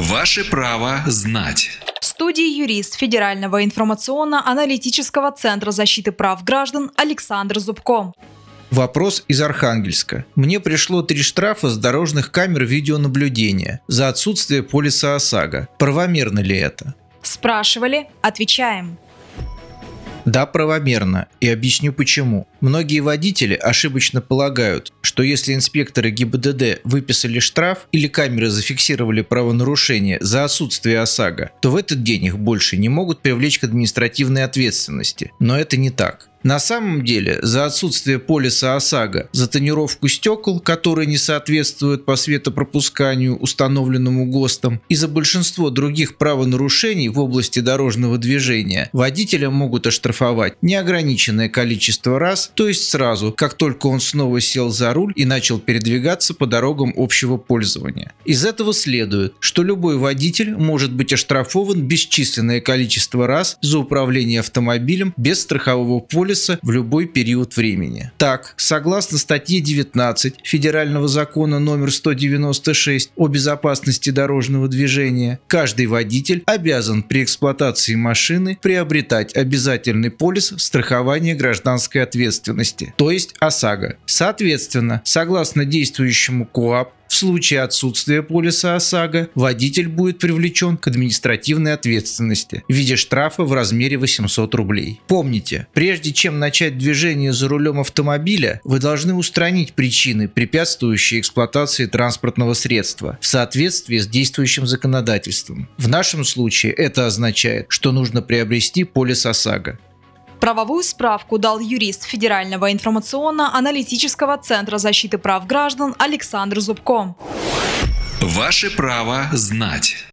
Ваше право знать. В студии юрист Федерального информационно-аналитического центра защиты прав граждан Александр Зубко. Вопрос из Архангельска. Мне пришло три штрафа с дорожных камер видеонаблюдения за отсутствие полиса ОСАГО. Правомерно ли это? Спрашивали, отвечаем. Да, правомерно, и объясню почему. Многие водители ошибочно полагают, что если инспекторы ГИБДД выписали штраф или камеры зафиксировали правонарушение за отсутствие ОСАГО, то в этот день их больше не могут привлечь к административной ответственности. Но это не так. На самом деле, за отсутствие полиса ОСАГО, за тонировку стекол, которые не соответствуют по светопропусканию, установленному ГОСТом, и за большинство других правонарушений в области дорожного движения водителя могут оштрафовать неограниченное количество раз, то есть сразу, как только он снова сел за руль и начал передвигаться по дорогам общего пользования. Из этого следует, что любой водитель может быть оштрафован бесчисленное количество раз за управление автомобилем без страхового полиса полиса в любой период времени. Так, согласно статье 19 Федерального закона номер 196 о безопасности дорожного движения, каждый водитель обязан при эксплуатации машины приобретать обязательный полис страхования гражданской ответственности, то есть ОСАГО. Соответственно, согласно действующему КОАП, в случае отсутствия полиса ОСАГО водитель будет привлечен к административной ответственности в виде штрафа в размере 800 рублей. Помните, прежде чем начать движение за рулем автомобиля, вы должны устранить причины, препятствующие эксплуатации транспортного средства в соответствии с действующим законодательством. В нашем случае это означает, что нужно приобрести полис ОСАГО. Правовую справку дал юрист Федерального информационно-аналитического центра защиты прав граждан Александр Зубко. Ваше право знать.